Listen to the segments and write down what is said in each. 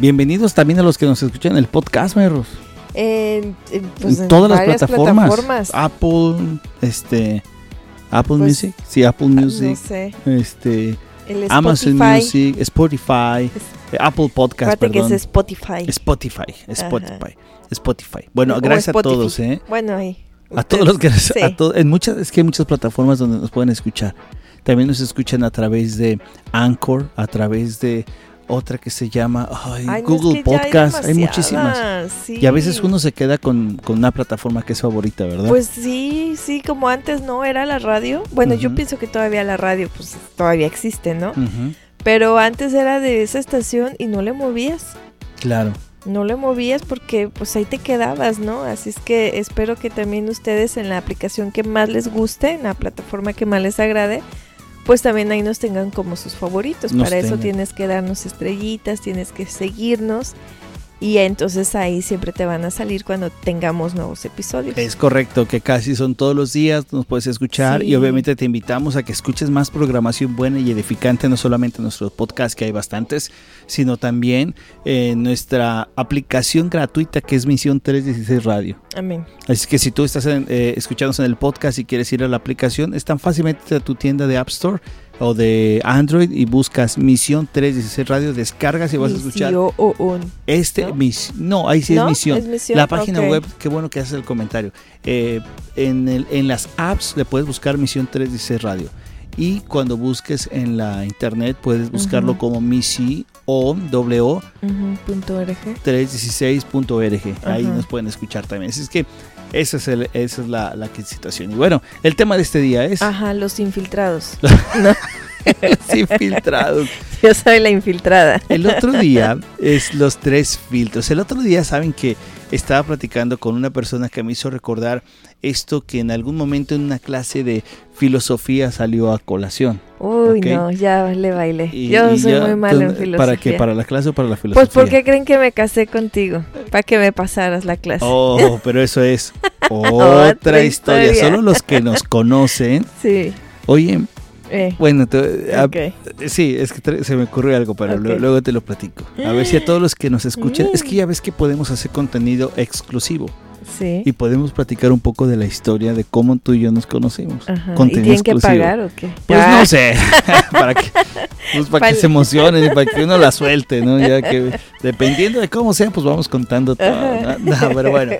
Bienvenidos también a los que nos escuchan en el podcast, Merros. En, en, pues, en en todas las plataformas. plataformas. Apple, este, Apple Pues, Music, sí, Apple Music, No sé. este, Amazon. Music, Spotify, eh, Apple Podcast, Acuérdate que perdón. es Spotify. Spotify, Spotify, Spotify. Bueno, O gracias a Spotify. todos, ¿eh? Bueno, ahí. A todos los que Sí. a to- en muchas es que hay muchas plataformas donde nos pueden escuchar. También nos escuchan a través de Anchor, a través de otra que se llama ay, Ay, no, Google es que ya Podcast. Hay, muchísimas. sí. Y a veces uno se queda con, con una plataforma que es favorita, ¿verdad? Pues sí, sí, como antes no era la radio. Bueno, yo pienso que todavía la radio, pues todavía existe, ¿no? Pero antes era de esa estación y no le movías. Claro. No le movías porque pues ahí te quedabas, ¿no? Así es que espero que también ustedes en la aplicación que más les guste, en la plataforma que más les agrade, pues también ahí nos tengan como sus favoritos. Nos Para eso tienes que darnos estrellitas, tienes que seguirnos y entonces ahí siempre te van a salir cuando tengamos nuevos episodios. Es correcto, que casi son todos los días, nos puedes escuchar Sí. y obviamente te invitamos a que escuches más programación buena y edificante, no solamente en nuestros podcasts, que hay bastantes, sino también en nuestra aplicación gratuita que es Misión 316 Radio. Amén. Así que si tú estás en, eh, escuchándonos en el podcast y quieres ir a la aplicación, es tan fácilmente a tu tienda de App Store o de Android y buscas Misión 316 Radio, descargas y vas a escuchar Misio o un. este ¿no? mis- no, ahí sí ¿No? es Misión. ¿Es Misión? La página web, qué bueno que haces el comentario. Eh, en, el- en las apps le puedes buscar Misión 316 Radio. Y cuando busques en la internet puedes buscarlo como Misi o W punto org. 316.org. Ahí Ajá. nos pueden escuchar también. Así es que esa es, el- esa es la, la situación. Y bueno, el tema de este día es Ajá, los infiltrados. sí, filtrados. Yo soy la infiltrada. El otro día es los tres filtros. El otro día saben que estaba platicando con una persona que me hizo recordar esto que en algún momento en una clase de filosofía salió a colación. Uy, no, ya le bailé. Y- Yo y soy ya, muy malo en ¿tú- filosofía. ¿Para qué? ¿Para la clase o para la filosofía? Pues porque creen que me casé contigo, para que me pasaras la clase. Oh, pero eso es otra, Otra historia. historia. Solo los que nos conocen. Sí. Oye, eh, bueno, te- a- sí, es que se me ocurrió algo, pero luego, luego te lo platico. A ver si a todos los que nos escuchan, es que ya ves que podemos hacer contenido exclusivo. Sí. y podemos platicar un poco de la historia de cómo tú y yo nos conocimos. Ajá. ¿Y Contenido que exclusivo. pagar o qué? Pues Ah, no sé, para que, pues para que se emocionen y para que uno la suelte, ¿no? Ya que dependiendo de cómo sea, pues vamos contando todo. No, pero bueno,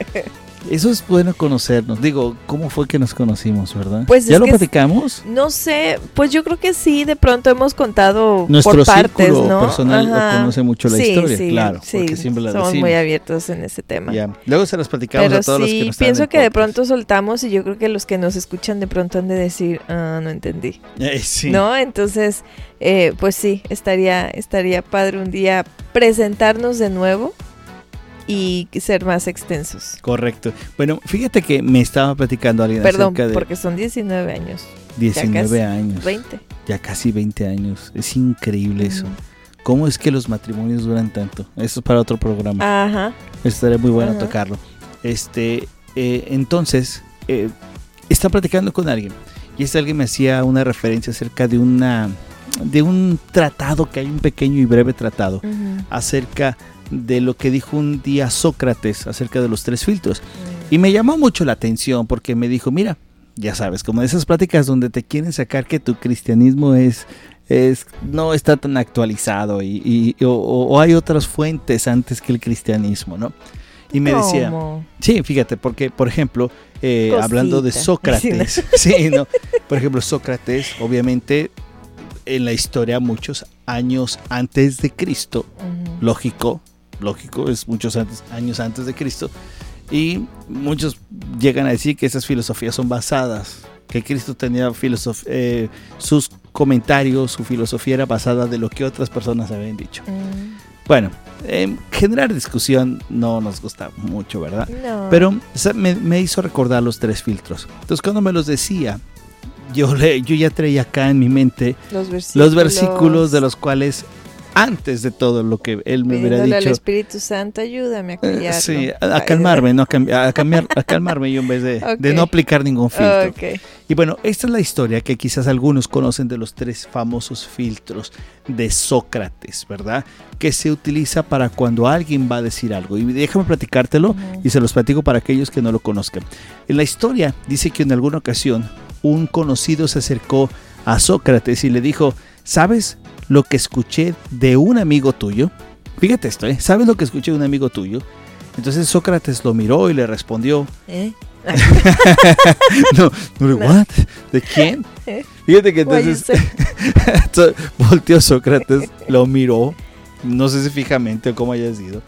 eso es bueno conocernos. Digo, ¿cómo fue que nos conocimos, verdad? Pues ¿Ya lo platicamos? No sé, pues yo creo que sí, de pronto hemos contado Nuestro por partes, ¿no? personal lo conoce mucho la Sí, historia, sí, claro, sí, porque siempre la somos decimos. muy abiertos en ese tema. Ya. Luego se las platicamos Pero a todos los que nos pienso que de pronto soltamos y yo creo que los que nos escuchan de pronto han de decir, ah, no entendí. Eh, sí. ¿No? Entonces, eh, pues sí, estaría, estaría padre un día presentarnos de nuevo y ser más extensos. Correcto. Bueno, fíjate que me estaba platicando alguien Perdón, acerca de porque son 19 años, 19 casi años. 20. Ya casi 20 años. Es increíble eso. ¿Cómo es que los matrimonios duran tanto? Eso es para otro programa. Ajá. Estaría muy bueno Ajá. tocarlo. Este, eh, entonces, eh, está platicando con alguien y este alguien me hacía una referencia acerca de una de un tratado que hay un pequeño y breve tratado acerca de lo que dijo un día Sócrates acerca de los tres filtros. Y me llamó mucho la atención porque me dijo, mira, ya sabes, como de esas pláticas donde te quieren sacar que tu cristianismo es, es no está tan actualizado y, y- o, o hay otras fuentes antes que el cristianismo, ¿no? Y me decía, ¿Cómo? sí, fíjate, porque, por ejemplo, eh, hablando de Sí, Sócrates, sí, ¿no? Por ejemplo, Sócrates, obviamente, en la historia, muchos años antes de Cristo, lógico, lógico, es muchos antes- años antes de Cristo. Y muchos llegan a decir que esas filosofías son basadas, que Cristo tenía filosof- eh, sus comentarios, su filosofía era basada de lo que otras personas habían dicho. Mm, Bueno, eh, generar discusión no nos gusta mucho, ¿verdad? No. Pero me, me hizo recordar los tres filtros. Entonces cuando me los decía, yo, le, yo ya traía acá en mi mente los versículos, los versículos de los cuales antes de todo lo que él me hubiera dicho. al Espíritu Santo, ayúdame a eh, callarlo. Sí, a, calmarme, no a, cambi- a cambiar, a calmarme yo en vez de, no aplicar ningún filtro. Y bueno, esta es la historia que quizás algunos conocen de los tres famosos filtros de Sócrates, ¿verdad? Que se utiliza para cuando alguien va a decir algo. Y déjame platicártelo y se los platico para aquellos que no lo conozcan. En la historia dice que en alguna ocasión un conocido se acercó a Sócrates y le dijo, ¿sabes lo que escuché de un amigo tuyo? Fíjate esto, ¿eh? ¿Sabes lo que escuché de un amigo tuyo? Entonces Sócrates lo miró y le respondió, ¿Eh? no, no. ¿what? ¿De quién? Fíjate que entonces volteó Sócrates, lo miró, no sé si fijamente o cómo haya sido,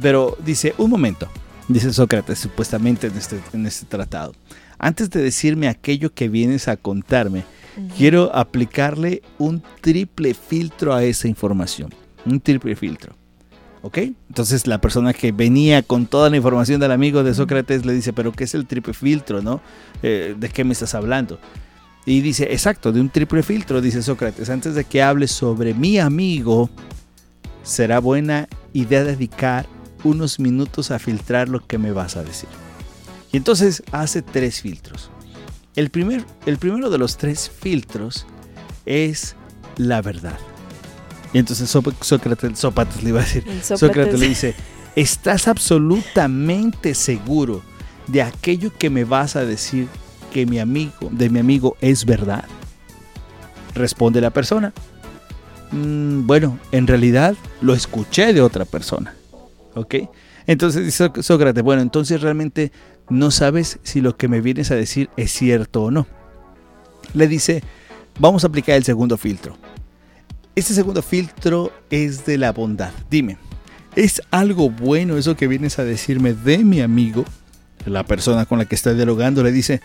pero dice, un momento, dice Sócrates supuestamente en este, en este tratado, antes de decirme aquello que vienes a contarme. Quiero aplicarle un triple filtro a esa información, un triple filtro. ¿Ok? Entonces la persona que venía con toda la información del amigo de Sócrates le dice, pero ¿qué es el triple filtro? ¿No? Eh, ¿De qué me estás hablando? Y dice, exacto, de un triple filtro, dice Sócrates, antes de que hables sobre mi amigo, será buena idea dedicar unos minutos a filtrar lo que me vas a decir. Y entonces hace tres filtros. El, primer, el primero de los tres filtros es la verdad. Y entonces Só- Sócrates, Sócrates le iba a decir, Sócrates Sócrates. le dice, ¿estás absolutamente seguro de aquello que me vas a decir que mi amigo, de mi amigo es verdad? Responde la persona. "Mm, bueno, en realidad lo escuché de otra persona. ¿Ok? Entonces dice Só- Sócrates, bueno, entonces realmente no sabes si lo que me vienes a decir es cierto o no. Le dice, vamos a aplicar el segundo filtro. Este segundo filtro es de la bondad. Dime, ¿es algo bueno eso que vienes a decirme de mi amigo? La persona con la que está dialogando le dice,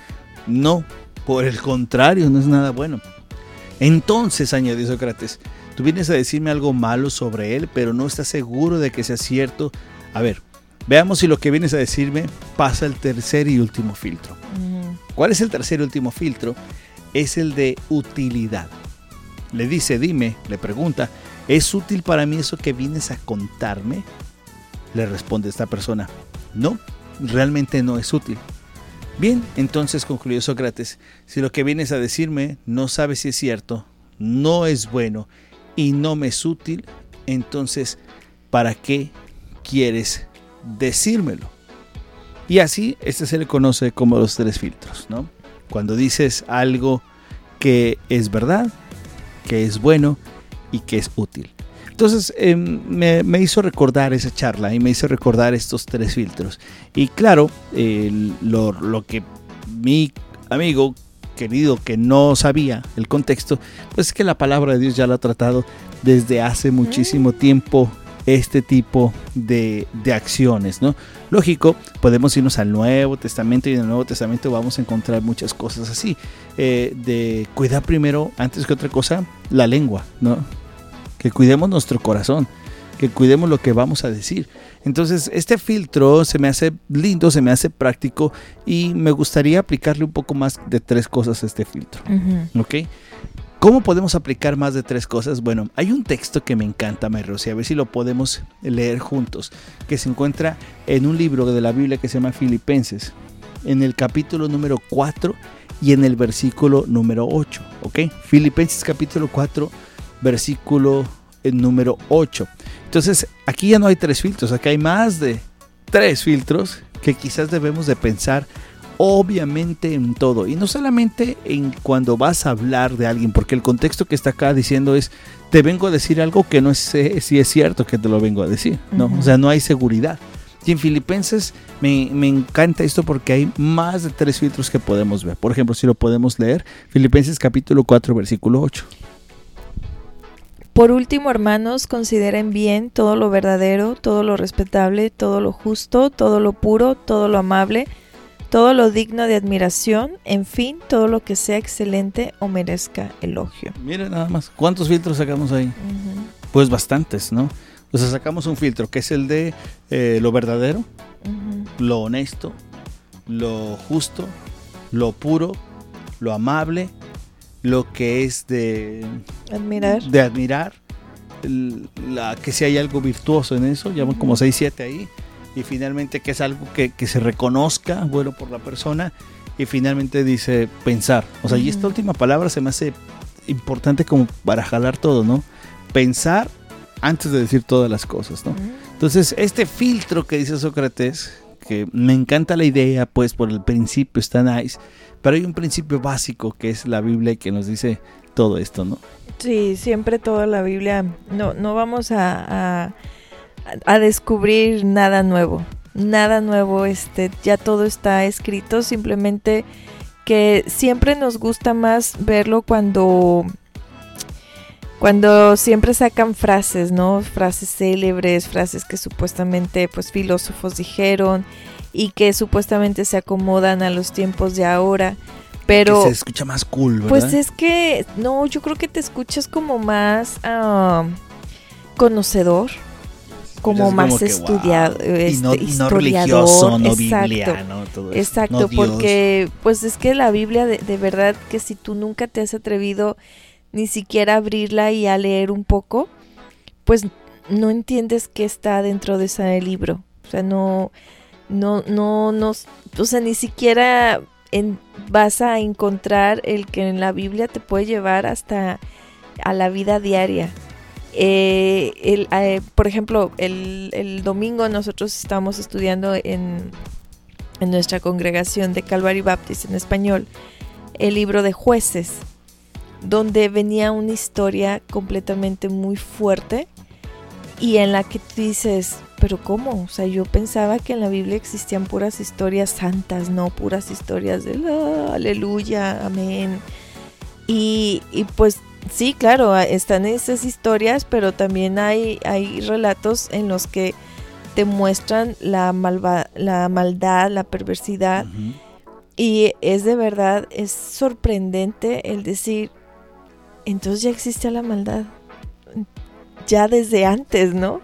no, por el contrario, no es nada bueno. Entonces, añadió Sócrates, tú vienes a decirme algo malo sobre él, pero no estás seguro de que sea cierto. A ver, veamos si lo que vienes a decirme pasa el tercer y último filtro. ¿Cuál es el tercer y último filtro? Es el de utilidad. Le dice, dime, le pregunta, ¿es útil para mí eso que vienes a contarme? Le responde esta persona, no, realmente no es útil. Bien, entonces concluyó Sócrates, si lo que vienes a decirme no sabes si es cierto, no es bueno y no me es útil, entonces, ¿para qué quieres decírmelo? Y así, este se le conoce como los tres filtros, ¿no? Cuando dices algo que es verdad, que es bueno y que es útil. Entonces eh, me, me hizo recordar esa charla y me hizo recordar estos tres filtros. Y claro, eh, lo, lo que mi amigo querido que no sabía el contexto, pues es que la palabra de Dios ya lo ha tratado desde hace muchísimo tiempo este tipo de, de acciones, ¿no? Lógico, podemos irnos al Nuevo Testamento y en el Nuevo Testamento vamos a encontrar muchas cosas así, eh, de cuidar primero, antes que otra cosa, la lengua, ¿no? Que cuidemos nuestro corazón, que cuidemos lo que vamos a decir. Entonces, este filtro se me hace lindo, se me hace práctico y me gustaría aplicarle un poco más de tres cosas a este filtro. ¿Ok? ¿Cómo podemos aplicar más de tres cosas? Bueno, hay un texto que me encanta, Rosy, a ver si lo podemos leer juntos, que se encuentra en un libro de la Biblia que se llama Filipenses, en el capítulo número 4 y en el versículo número 8, ¿ok? Filipenses capítulo 4, versículo eh, número 8. Entonces, aquí ya no hay tres filtros, aquí hay más de tres filtros que quizás debemos de pensar obviamente en todo y no solamente en cuando vas a hablar de alguien porque el contexto que está acá diciendo es te vengo a decir algo que no sé si es cierto que te lo vengo a decir no o sea no hay seguridad. Y en Filipenses me, me encanta esto porque hay más de tres filtros que podemos ver. Por ejemplo si lo podemos leer Filipenses capítulo 4 versículo 8 Por último, hermanos, consideren bien todo lo verdadero, todo lo respetable, todo lo justo, todo lo puro, todo lo amable, todo lo digno de admiración, en fin, todo lo que sea excelente o merezca elogio. mira nada más cuántos filtros sacamos ahí pues bastantes no o sea sacamos un filtro que es el de eh, lo verdadero lo honesto, lo justo, lo puro, lo amable, lo que es de, Admirar. de admirar la, que si hay algo virtuoso en eso, llaman como 6, 7 ahí, y finalmente que es algo que, que, se reconozca, bueno, por la persona, y finalmente dice pensar. O sea, y esta última palabra se me hace importante como para jalar todo, ¿no? Pensar antes de decir todas las cosas, ¿no? Entonces, este filtro que dice Sócrates, que me encanta la idea, pues por el principio está nice, pero hay un principio básico que es la Biblia que nos dice todo esto, ¿no? Sí, siempre toda la Biblia, no, no vamos a, a, descubrir nada nuevo, nada nuevo, este, ya todo está escrito, simplemente que siempre nos gusta más verlo cuando cuando siempre sacan frases, ¿no? Frases célebres, frases que supuestamente pues filósofos dijeron y que supuestamente se acomodan a los tiempos de ahora. Pero se escucha más cool, ¿verdad? Pues es que no, yo creo que te escuchas como más ah, conocedor, como más estudiado, y no, este, religioso, no exacto, todo exacto, porque pues es que la Biblia de, de verdad que si tú nunca te has atrevido ni siquiera abrirla y a leer un poco, pues no entiendes qué está dentro de ese libro. O sea, no, no, no, no, o sea, ni siquiera vas a encontrar el que en la Biblia te puede llevar hasta a la vida diaria. Eh, el, eh, por ejemplo, el, el, domingo nosotros estamos estudiando en, en nuestra congregación de Calvary Baptist en español el libro de jueces donde venía una historia completamente muy fuerte y en la que tú dices, pero ¿cómo? O sea, yo pensaba que en la Biblia existían puras historias santas, no puras historias de la, aleluya, amén. Y, y, pues sí, claro, están esas historias, pero también hay, hay relatos en los que te muestran la, la maldad, la perversidad. Y es de verdad, es sorprendente el decir, entonces ya existe la maldad, ya desde antes, ¿no?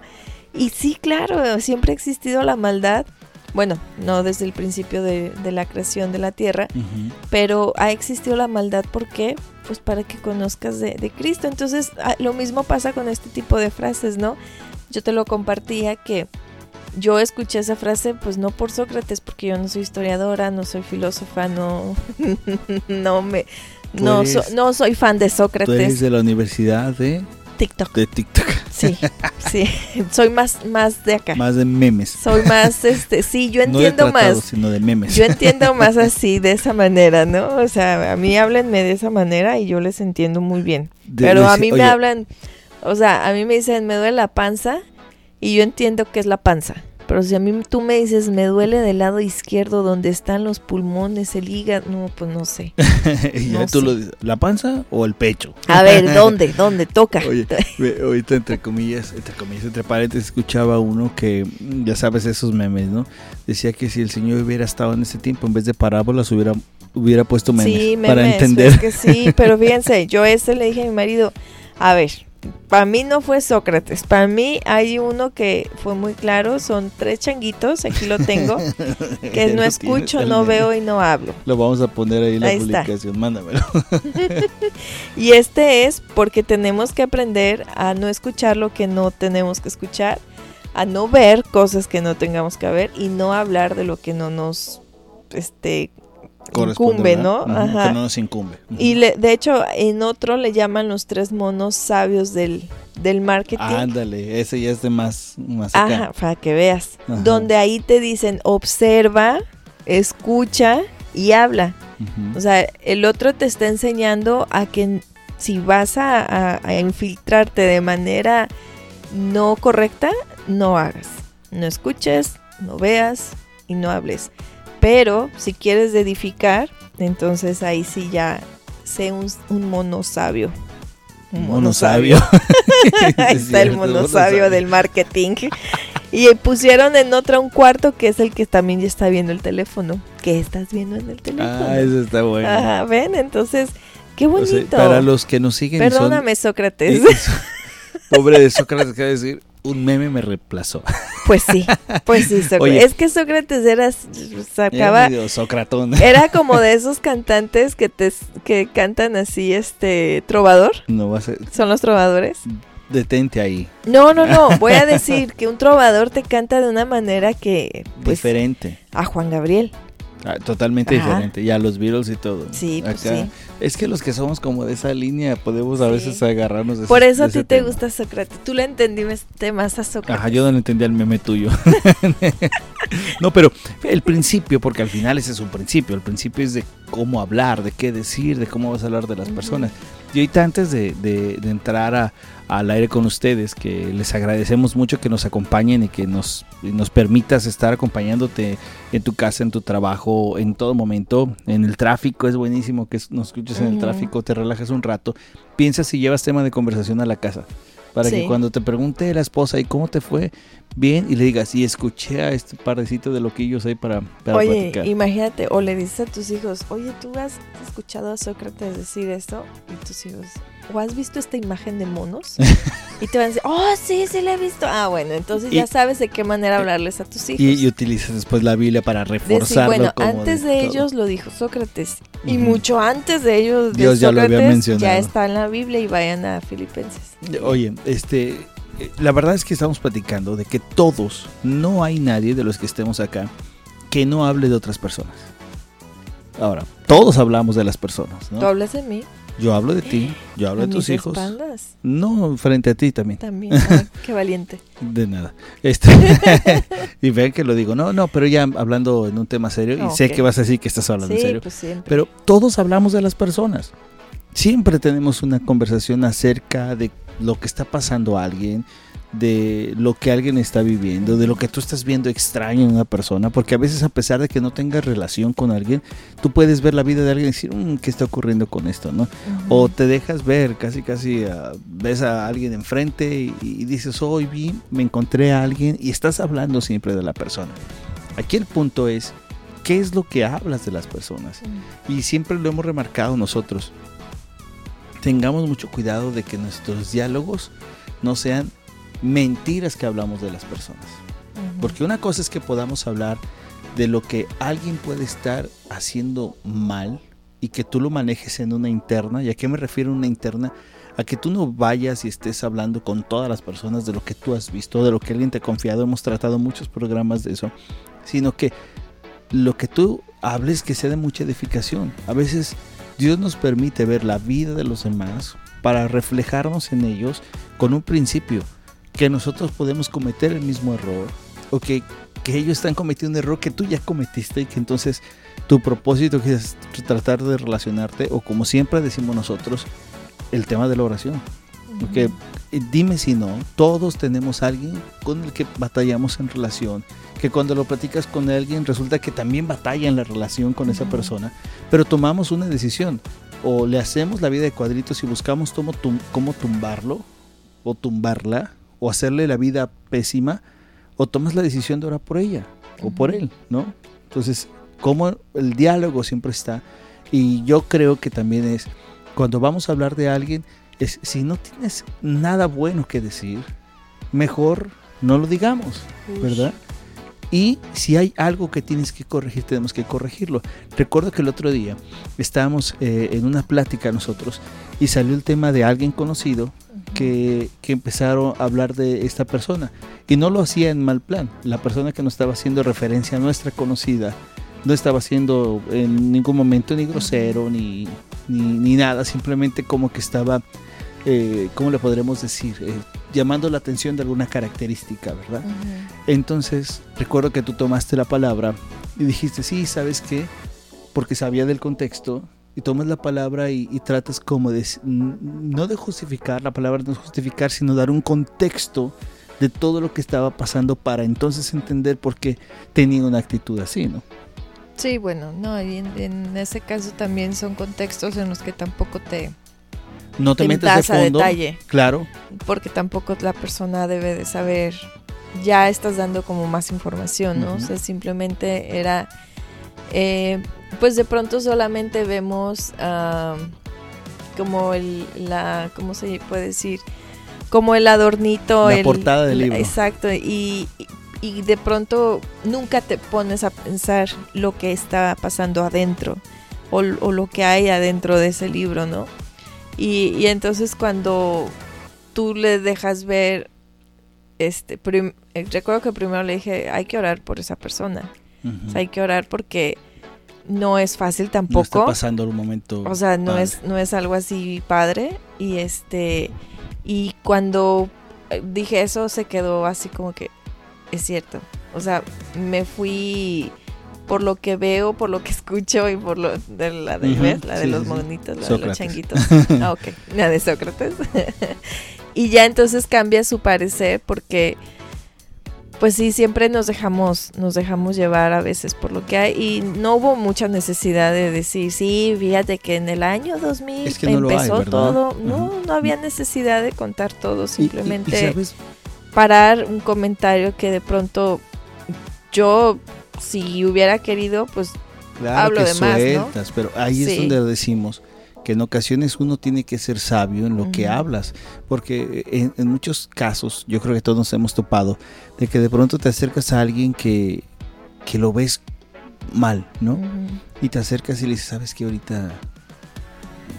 Y sí, claro, siempre ha existido la maldad, bueno, no desde el principio de, la creación de la tierra, pero ha existido la maldad, ¿por qué? Pues para que conozcas de, de Cristo. Entonces, ah, lo mismo pasa con este tipo de frases, ¿no? Yo te lo compartía que yo escuché esa frase pues no por Sócrates porque yo no soy historiadora, no soy filósofa, no no me no, no soy fan de Sócrates. Tú eres de la universidad de TikTok. De TikTok. Sí, sí. Soy más, más de acá. Más de memes. Soy más, este, sí, yo entiendo no de más. sino de memes. Yo entiendo más así, de esa manera, ¿no? O sea, a mí háblenme de esa manera y yo les entiendo muy bien. Pero a mí me hablan, o sea, a mí me dicen, me duele la panza y yo entiendo que es la panza. Pero si a mí tú me dices, me duele del lado izquierdo donde están los pulmones, el hígado, no, pues no sé. ya tú Lo, ¿La panza o el pecho? A ver, ¿dónde? ¿Dónde? Toca. Oye, ahorita entre comillas, entre comillas, entre paréntesis, escuchaba uno que, ya sabes, esos memes, ¿no? Decía que si el Señor hubiera estado en ese tiempo, en vez de parábolas, hubiera, hubiera puesto memes, sí, memes para entender. Es que sí, pero fíjense, yo ese le dije a mi marido, a ver, para mí no fue Sócrates, para mí hay uno que fue muy claro, son tres changuitos, aquí lo tengo, que no escucho, no veo y no hablo. Lo vamos a poner ahí en la publicación, mándamelo. y este es porque tenemos que aprender a no escuchar lo que no tenemos que escuchar, a no ver cosas que no tengamos que ver y no hablar de lo que no nos este incumbe, ¿no? Ajá. Que no nos incumbe. Y le, de hecho, en otro le llaman los tres monos sabios del, del marketing. Ándale, ese ya es de más, más Ajá, para que veas. Donde ahí te dicen, observa, escucha y habla. O sea, el otro te está enseñando a que si vas a, a infiltrarte de manera no correcta, no hagas. No escuches, no veas y no hables. Pero si quieres edificar, entonces ahí sí ya sé un, mono sabio. Un mono sabio. ahí está el mono sabio del marketing. Y pusieron en otra un cuarto que es el que también ya está viendo el teléfono. ¿Qué estás viendo en el teléfono? Ah, eso está bueno. Ajá, ven, entonces, qué bonito. para los que nos siguen. Perdóname, Sócrates. Pobre de Sócrates, ¿qué decir? Un meme me reemplazó. Pues sí, pues sí, Sócrates. es que Sócrates era, sacaba, era como de esos cantantes que te que cantan así, este, trovador. No va a ser. Son los trovadores. detente ahí. No, no, no. Voy a decir que un trovador te canta de una manera que. Pues, Diferente. A Juan Gabriel. Ah, totalmente Ajá. diferente. Ya los Beatles y todo. Sí, pues sí. Es que los que somos como de esa línea podemos a veces agarrarnos de Por ese- eso a ti te tema. gusta Sócrates. Tú le entendiste más a Sócrates. Ajá, yo no le entendía el meme tuyo. no, pero el principio, porque al final ese es un principio. El principio es de cómo hablar, de qué decir, de cómo vas a hablar de las personas. Y ahorita antes de, de- de entrar a- al aire con ustedes, que les agradecemos mucho que nos acompañen y que nos, permitas estar acompañándote en tu casa, en tu trabajo, en todo momento. En el tráfico es buenísimo que nos escuches en el tráfico, te relajas un rato. Piensa si llevas tema de conversación a la casa. Para que cuando te pregunte la esposa, ¿y cómo te fue? Bien, y le digas, y escuché a este parecito de loquillos ahí para, para Oye, platicar. imagínate, o le dices a tus hijos, oye, ¿tú has escuchado a Sócrates decir esto? Y tus hijos, ¿o has visto esta imagen de monos? y te van a decir, oh, sí, sí la he visto. Ah, bueno, entonces Y- ya sabes de qué manera hablarles a tus hijos. Y, y utilizas después la Biblia para Decir, reforzarlo. bueno, como antes de, todo. ellos lo dijo Sócrates. Y Ujú. mucho antes de ellos, de Dios ya lo había Sócrates, mencionado. ya está en la Biblia y vayan a Filipenses. Oye, este, la verdad es que estamos platicando de que todos, no hay nadie de los que estemos acá que no hable de otras personas. Ahora, todos hablamos de las personas, ¿no? ¿Tú hablas de mí? Yo hablo de ti, yo hablo ¿A de tus hijos. espaldas? No, frente a ti también. También. Qué valiente. De nada. Este, y ven que lo digo. No, no, pero ya hablando en un tema serio, y sé que vas a decir que estás hablando en Sí, serio. pues. Pero todos hablamos de las personas. Siempre tenemos una conversación acerca de lo que está pasando a alguien, de lo que alguien está viviendo, de lo que tú estás viendo extraño en una persona, porque a veces a pesar de que no tengas relación con alguien, tú puedes ver la vida de alguien y decir, "Mm, ¿qué está ocurriendo con esto? ¿no? O te dejas ver, casi casi ah, ves a alguien enfrente y, y dices, hoy vi, me encontré a alguien y estás hablando siempre de la persona. Aquí el punto es, ¿qué es lo que hablas de las personas? Y siempre lo hemos remarcado nosotros. Tengamos mucho cuidado de que nuestros diálogos no sean mentiras que hablamos de las personas. Porque una cosa es que podamos hablar de lo que alguien puede estar haciendo mal y que tú lo manejes en una interna. ¿Y a qué me refiero una interna? A que tú no vayas y estés hablando con todas las personas de lo que tú has visto, de lo que alguien te ha confiado. Hemos tratado muchos programas de eso. Sino que lo que tú hables que sea de mucha edificación. A veces Dios nos permite ver la vida de los demás para reflejarnos en ellos con un principio que nosotros podemos cometer el mismo error o que, que ellos están cometiendo un error que tú ya cometiste y que entonces tu propósito es tratar de relacionarte o como siempre decimos nosotros el tema de la oración. Porque eh, dime si no todos tenemos alguien con el que batallamos en relación que cuando lo platicas con alguien resulta que también batalla en la relación con esa persona pero tomamos una decisión o le hacemos la vida de cuadritos y buscamos cómo, tum- cómo tumbarlo o tumbarla o hacerle la vida pésima o tomas la decisión de orar por ella o por él, ¿no? Entonces, como el diálogo siempre está y yo creo que también es cuando vamos a hablar de alguien es si no tienes nada bueno que decir, mejor no lo digamos. ¿verdad? Y si hay algo que tienes que corregir, tenemos que corregirlo. Recuerdo que el otro día estábamos eh, en una plática nosotros y salió el tema de alguien conocido. Que, que empezaron a hablar de esta persona. Y no lo hacía en mal plan. La persona que nos estaba haciendo referencia a nuestra conocida no estaba siendo en ningún momento ni grosero ni, ni, ni nada. Simplemente como que estaba, eh, ¿cómo le podremos decir? Eh, llamando la atención de alguna característica, ¿verdad? Entonces, recuerdo que tú tomaste la palabra y dijiste, sí, ¿sabes qué? Porque sabía del contexto y tomas la palabra y, y tratas como de, no de justificar, la palabra no es justificar, sino dar un contexto de todo lo que estaba pasando para entonces entender por qué tenía una actitud así, ¿no? Sí, bueno, no, y en, en ese caso también son contextos en los que tampoco te, No te, te metes de metas a fondo. detalle, Claro, porque tampoco la persona debe de saber, ya estás dando como más información, ¿no? Ujú. O sea, simplemente era, eh, pues de pronto solamente vemos como el, la, ¿cómo se puede decir? Como el adornito, La el- portada del libro. Exacto, y, y- y de pronto nunca te pones a pensar lo que está pasando adentro o, o lo que hay adentro de ese libro, ¿no? Y, y entonces cuando tú le dejas ver, este, eh, recuerdo que primero le dije, hay que orar por esa persona. Hay que orar porque no es fácil tampoco. No está pasando un momento. O sea, no es, no es algo así padre. Y este, y cuando eh, dije eso se quedó así como que es cierto. O sea, me fui por lo que veo, por lo que escucho y por lo de la de, la de los monitos, la de los changuitos. ah, ok, la de Sócrates. y ya entonces cambia su parecer porque pues sí, siempre nos dejamos, nos dejamos llevar a veces por lo que hay y no hubo mucha necesidad de decir, sí, fíjate que en el año 2000 empezó todo, no, no había necesidad de contar todo, simplemente parar un comentario que de pronto yo, si hubiera querido, pues hablo de más, ¿no? Pero ahí es donde decimos, que en ocasiones uno tiene que ser sabio en lo que hablas, porque en, muchos casos, yo creo que todos nos hemos topado, de que de pronto te acercas a alguien que, que lo ves mal, ¿no? Y te acercas y le dices, sabes que ahorita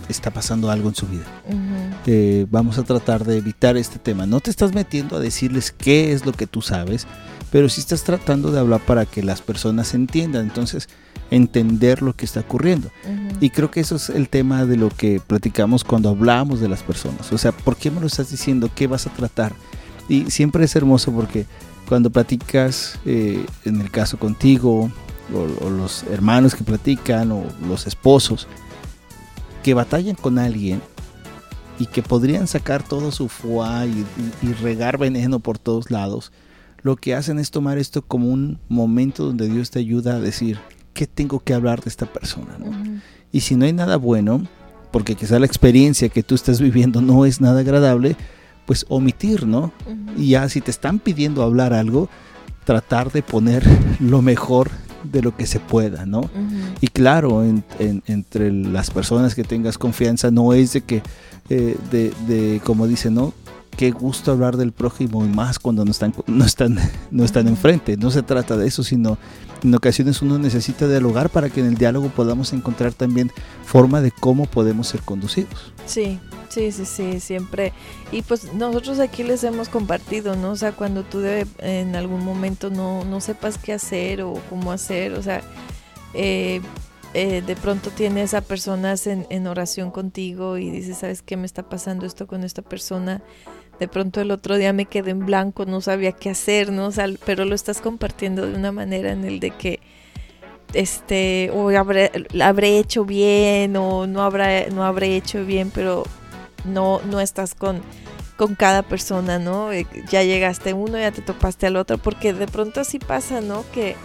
está pasando algo en su vida. Eh, vamos a tratar de evitar este tema. No te estás metiendo a decirles qué es lo que tú sabes, pero sí estás tratando de hablar para que las personas entiendan. Entonces, entender lo que está ocurriendo. Y creo que eso es el tema de lo que platicamos cuando hablamos de las personas. O sea, ¿por qué me lo estás diciendo? ¿Qué vas a tratar? Y siempre es hermoso porque cuando platicas, eh, en el caso contigo, o, los hermanos que platican, o los esposos, que batallan con alguien y que podrían sacar todo su fuá y, y regar veneno por todos lados, lo que hacen es tomar esto como un momento donde Dios te ayuda a decir, qué tengo que hablar de esta persona? Y si no hay nada bueno, porque quizá la experiencia que tú estás viviendo no es nada agradable, pues omitir, ¿no? Y ya si te están pidiendo hablar algo, tratar de poner lo mejor de lo que se pueda, ¿no? Y claro, entre las personas que tengas confianza, no es de que, eh, de, de, como dice, ¿no? Qué gusto hablar del prójimo y más cuando no están, no están, no están enfrente. No se trata de eso, sino en ocasiones uno necesita dialogar para que en el diálogo podamos encontrar también forma de cómo podemos ser conducidos. Sí, sí, sí, sí, siempre. Y pues nosotros aquí les hemos compartido, ¿no? O sea, cuando tú en algún momento no, no sepas qué hacer o cómo hacer, o sea, eh, eh, de pronto tienes a personas en, en oración contigo y dices, ¿sabes qué me está pasando esto con esta persona? De pronto el otro día me quedé en blanco, no sabía qué hacer, ¿no? pero lo estás compartiendo de una manera en el de que este o habré, habré hecho bien o no habrá no habré hecho bien, pero no no estás con con cada persona, ¿no? Eh, ya llegaste uno, ya te topaste al otro, porque de pronto así pasa, ¿no? Que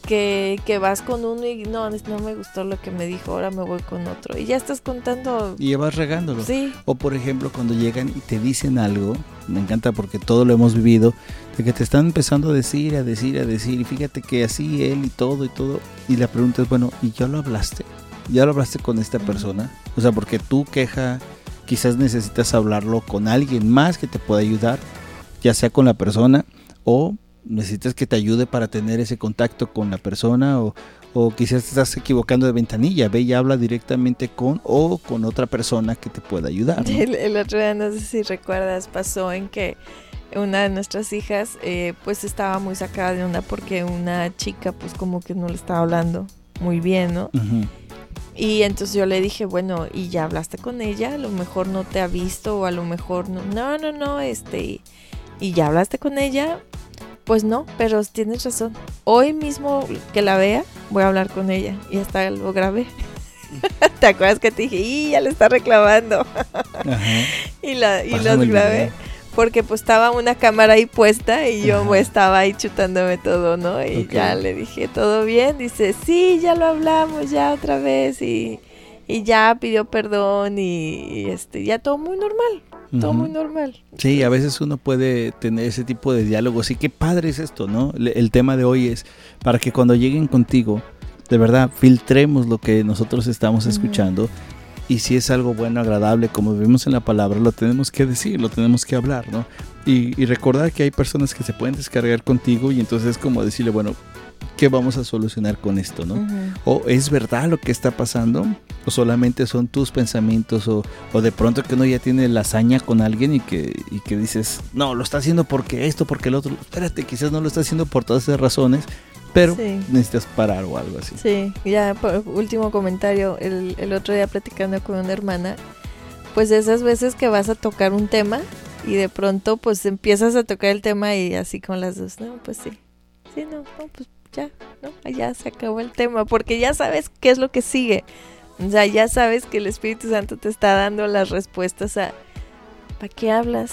que, vas con uno y no, no me gustó lo que me dijo, ahora me voy con otro. Y ya estás contando. Y ya vas regándolo. Sí. O por ejemplo, cuando llegan y te dicen algo, me encanta porque todo lo hemos vivido, de que te están empezando a decir, a decir, a decir, y fíjate que así él y todo y todo. Y la pregunta es, bueno, ¿y ya lo hablaste? ¿Ya lo hablaste con esta persona? O sea, porque tú queja, quizás necesitas hablarlo con alguien más que te pueda ayudar, ya sea con la persona o necesitas que te ayude para tener ese contacto con la persona o, quizás te estás equivocando de ventanilla, ve y habla directamente con o con otra persona que te pueda ayudar. El, otro día, no sé si recuerdas, pasó en que una de nuestras hijas eh, pues estaba muy sacada de onda porque una chica pues como que no le estaba hablando muy bien, ¿no? Y entonces yo le dije, bueno, ¿y ya hablaste con ella? A lo mejor no te ha visto o a lo mejor no. No, no, no, este... ¿Y ya hablaste con ella? Pues no, pero tienes razón. Hoy mismo que la vea, voy a hablar con ella. Y hasta lo grabé. ¿Te acuerdas que te dije, y ya le está reclamando? y la, y los grabé. Porque pues estaba una cámara ahí puesta y yo estaba ahí chutándome todo, ¿no? Y ya le dije, ¿todo bien? Dice, sí, ya lo hablamos, ya otra vez. Y, y ya pidió perdón y, y, este, ya todo muy normal todo muy normal. Sí, a veces uno puede tener ese tipo de diálogos y qué padre es esto, ¿no? El tema de hoy es para que cuando lleguen contigo, de verdad, filtremos lo que nosotros estamos escuchando y si es algo bueno, agradable, como vemos en la palabra, lo tenemos que decir, lo tenemos que hablar, ¿no? Y, recordar que hay personas que se pueden descargar contigo y entonces es como decirle, bueno, ¿qué vamos a solucionar con esto, no? O es verdad lo que está pasando, o solamente son tus pensamientos, o, o de pronto que uno ya tiene la hazaña con alguien y que, y que dices, no, lo está haciendo porque esto, porque el otro, espérate, quizás no lo está haciendo por todas esas razones, pero necesitas parar o algo así. Sí, ya por último comentario, el, el otro día platicando con una hermana, pues esas veces que vas a tocar un tema y de pronto pues empiezas a tocar el tema y así con las dos, no, pues sí, sí, no, no, pues ya, ¿no? Ya se acabó el tema, porque ya sabes qué es lo que sigue. O sea, ya sabes que el Espíritu Santo te está dando las respuestas a ¿para qué hablas?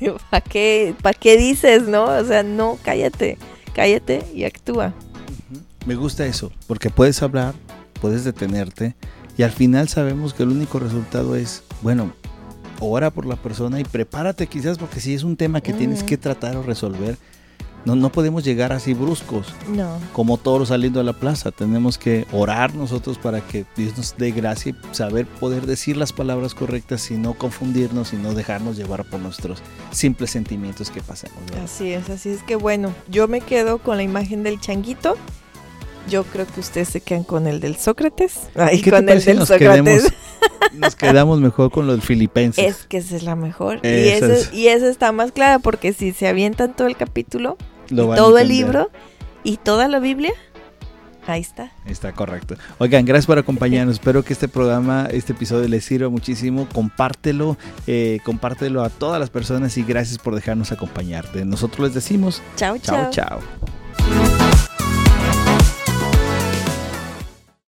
¿Para qué, ¿Para qué dices, no? O sea, no, cállate, cállate y actúa. Me gusta eso, porque puedes hablar, puedes detenerte y al final sabemos que el único resultado es, bueno, ora por la persona y prepárate quizás porque si es un tema que tienes que tratar o resolver, no, no podemos llegar así bruscos. No. Como todos saliendo a la plaza. Tenemos que orar nosotros para que Dios nos dé gracia y saber poder decir las palabras correctas y no confundirnos y no dejarnos llevar por nuestros simples sentimientos que pasemos. Así es, así es que bueno, yo me quedo con la imagen del changuito. Yo creo que ustedes se quedan con el del Sócrates. Ay, con el del nos Sócrates. Nos quedamos mejor con lo del filipenses. Es que esa es la mejor. y, esa y esa está más clara porque si se avientan todo el capítulo, todo el libro y toda la Biblia. Ahí está. Está correcto. Oigan, gracias por acompañarnos. Espero que este programa, este episodio les sirva muchísimo. Compártelo, eh, compártelo a todas las personas y gracias por dejarnos acompañarte. Nosotros les decimos chao, chao. Chao, chao.